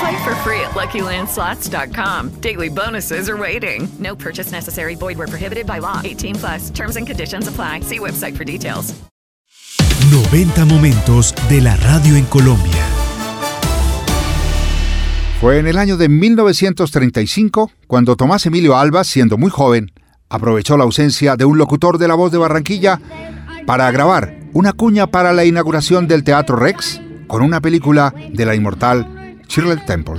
Play for free at LuckyLandSlots.com. Daily bonuses are waiting. No purchase necessary. Void were prohibited by law. 18 plus. Terms and conditions apply. See website for details. 90 momentos de la radio en Colombia. Fue en el año de 1935 cuando Tomás Emilio Alba, siendo muy joven, aprovechó la ausencia de un locutor de la voz de Barranquilla para grabar una cuña para la inauguración del Teatro Rex con una película de la inmortal Shirley Temple.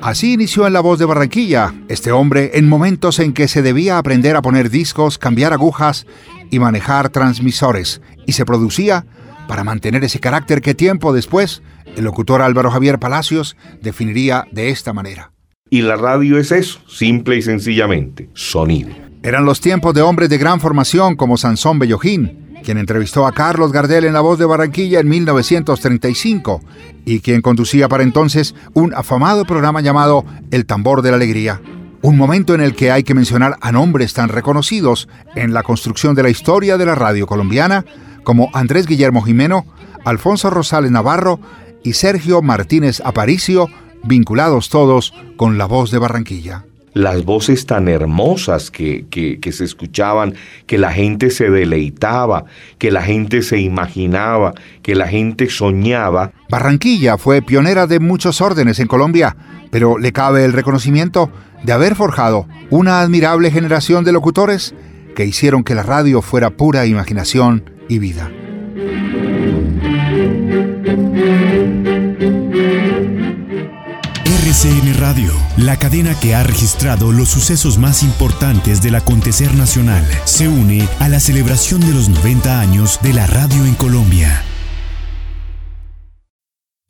Así inició en la voz de Barranquilla, este hombre en momentos en que se debía aprender a poner discos, cambiar agujas y manejar transmisores, y se producía para mantener ese carácter que tiempo después el locutor Álvaro Javier Palacios definiría de esta manera. Y la radio es eso, simple y sencillamente, sonido. Eran los tiempos de hombres de gran formación como Sansón Bellojín, quien entrevistó a Carlos Gardel en La Voz de Barranquilla en 1935 y quien conducía para entonces un afamado programa llamado El Tambor de la Alegría. Un momento en el que hay que mencionar a nombres tan reconocidos en la construcción de la historia de la radio colombiana como Andrés Guillermo Jimeno, Alfonso Rosales Navarro y Sergio Martínez Aparicio, vinculados todos con La Voz de Barranquilla las voces tan hermosas que, que, se escuchaban, que la gente se deleitaba, que la gente se imaginaba, que la gente soñaba. Barranquilla fue pionera de muchos órdenes en Colombia, pero le cabe el reconocimiento de haber forjado una admirable generación de locutores que hicieron que la radio fuera pura imaginación y vida. RCN Radio, la cadena que ha registrado los sucesos más importantes del acontecer nacional, se une a la celebración de los 90 años de la radio en Colombia.